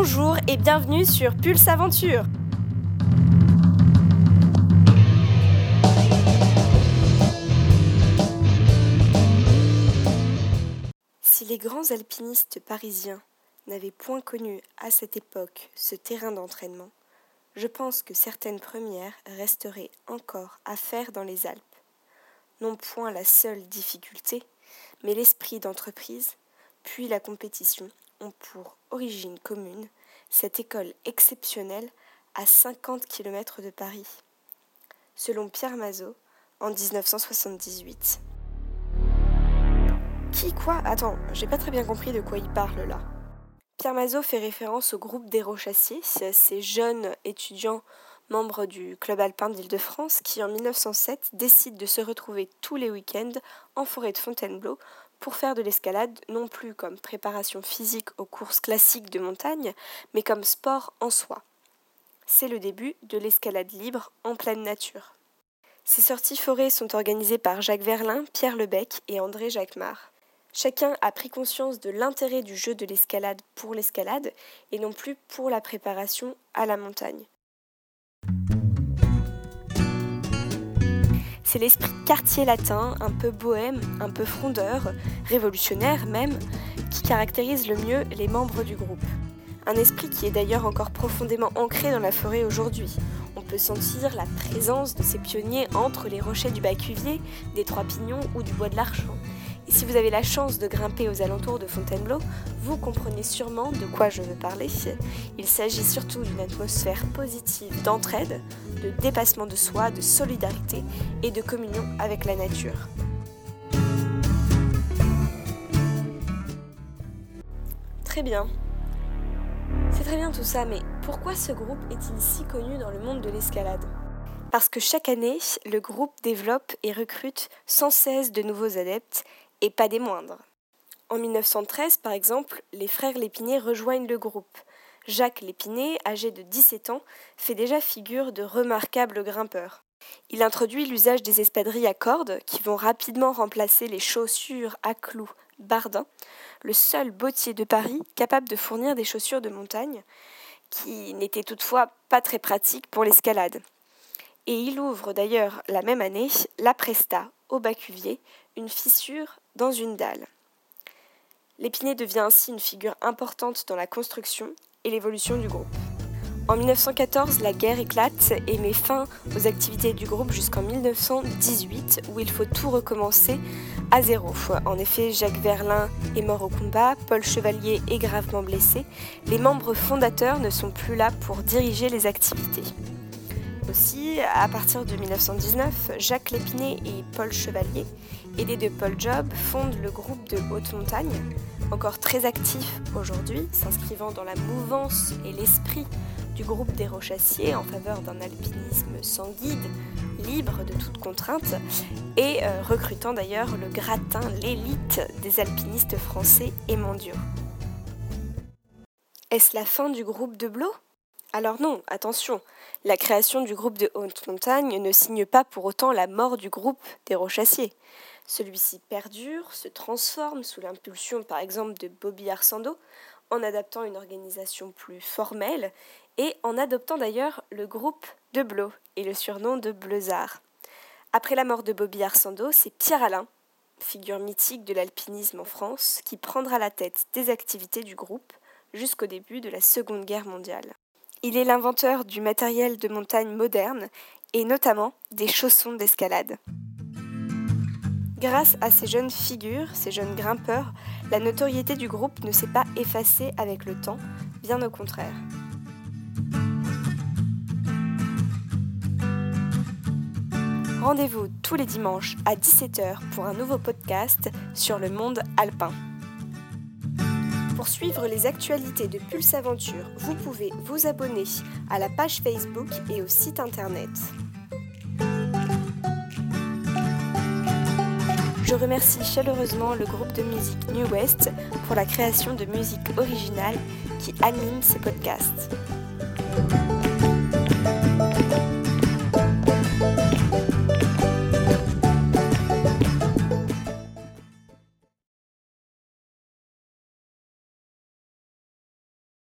Bonjour et bienvenue sur Pulse Aventure. Si les grands alpinistes parisiens n'avaient point connu à cette époque ce terrain d'entraînement, je pense que certaines premières resteraient encore à faire dans les Alpes. Non point la seule difficulté, mais l'esprit d'entreprise, puis la compétition ont pour origine commune cette école exceptionnelle à 50 km de Paris. Selon Pierre Mazot, en 1978. Qui quoi? Attends, j'ai pas très bien compris de quoi il parle là. Pierre Mazot fait référence au groupe des Rochassiers, ces jeunes étudiants membres du Club alpin d'Île-de-France qui en 1907 décident de se retrouver tous les week-ends en forêt de Fontainebleau pour faire de l'escalade non plus comme préparation physique aux courses classiques de montagne, mais comme sport en soi. C'est le début de l'escalade libre en pleine nature. Ces sorties forêts sont organisées par Jacques Verlin, Pierre Lebec et André Jacquemart. Chacun a pris conscience de l'intérêt du jeu de l'escalade pour l'escalade et non plus pour la préparation à la montagne. C'est l'esprit quartier latin, un peu bohème, un peu frondeur, révolutionnaire même, qui caractérise le mieux les membres du groupe. Un esprit qui est d'ailleurs encore profondément ancré dans la forêt aujourd'hui. On peut sentir la présence de ces pionniers entre les rochers du Bas-Cuvier, des Trois Pignons ou du Bois de l'Archon. Si vous avez la chance de grimper aux alentours de Fontainebleau, vous comprenez sûrement de quoi je veux parler. Il s'agit surtout d'une atmosphère positive d'entraide, de dépassement de soi, de solidarité et de communion avec la nature. Très bien. C'est très bien tout ça, mais pourquoi ce groupe est-il si connu dans le monde de l'escalade? Parce que chaque année, le groupe développe et recrute sans cesse de nouveaux adeptes et pas des moindres. En 1913, par exemple, les frères Lépiné rejoignent le groupe. Jacques Lépiné, âgé de 17 ans, fait déjà figure de remarquable grimpeur. Il introduit l'usage des espadrilles à cordes qui vont rapidement remplacer les chaussures à clous Bardin, le seul bottier de Paris capable de fournir des chaussures de montagne, qui n'étaient toutefois pas très pratiques pour l'escalade. Et il ouvre d'ailleurs la même année la Presta au Bas-Cuvier, une fissure dans une dalle. L'Épinay devient ainsi une figure importante dans la construction et l'évolution du groupe. En 1914, la guerre éclate et met fin aux activités du groupe jusqu'en 1918 où il faut tout recommencer à zéro. En effet, Jacques Verlin est mort au combat, Paul Chevalier est gravement blessé. Les membres fondateurs ne sont plus là pour diriger les activités. Aussi, à partir de 1919, Jacques Lépiné et Paul Chevalier, aidés de Paul Job, fondent le groupe de haute montagne, encore très actif aujourd'hui, s'inscrivant dans la mouvance et l'esprit du groupe des Rochassiers en faveur d'un alpinisme sans guide, libre de toute contrainte, et euh, recrutant d'ailleurs le gratin, l'élite des alpinistes français et mondiaux. Est-ce la fin du groupe de Blo alors non, attention, la création du groupe de haute montagne ne signe pas pour autant la mort du groupe des Rochassiers. Celui-ci perdure, se transforme sous l'impulsion par exemple de Bobby Arsando, en adaptant une organisation plus formelle et en adoptant d'ailleurs le groupe de Blo et le surnom de Bleuzard. Après la mort de Bobby Arsando, c'est Pierre Alain, figure mythique de l'alpinisme en France, qui prendra la tête des activités du groupe jusqu'au début de la Seconde Guerre mondiale. Il est l'inventeur du matériel de montagne moderne et notamment des chaussons d'escalade. Grâce à ces jeunes figures, ces jeunes grimpeurs, la notoriété du groupe ne s'est pas effacée avec le temps, bien au contraire. Rendez-vous tous les dimanches à 17h pour un nouveau podcast sur le monde alpin. Pour suivre les actualités de Pulse Aventure, vous pouvez vous abonner à la page Facebook et au site internet. Je remercie chaleureusement le groupe de musique New West pour la création de musique originale qui anime ce podcast.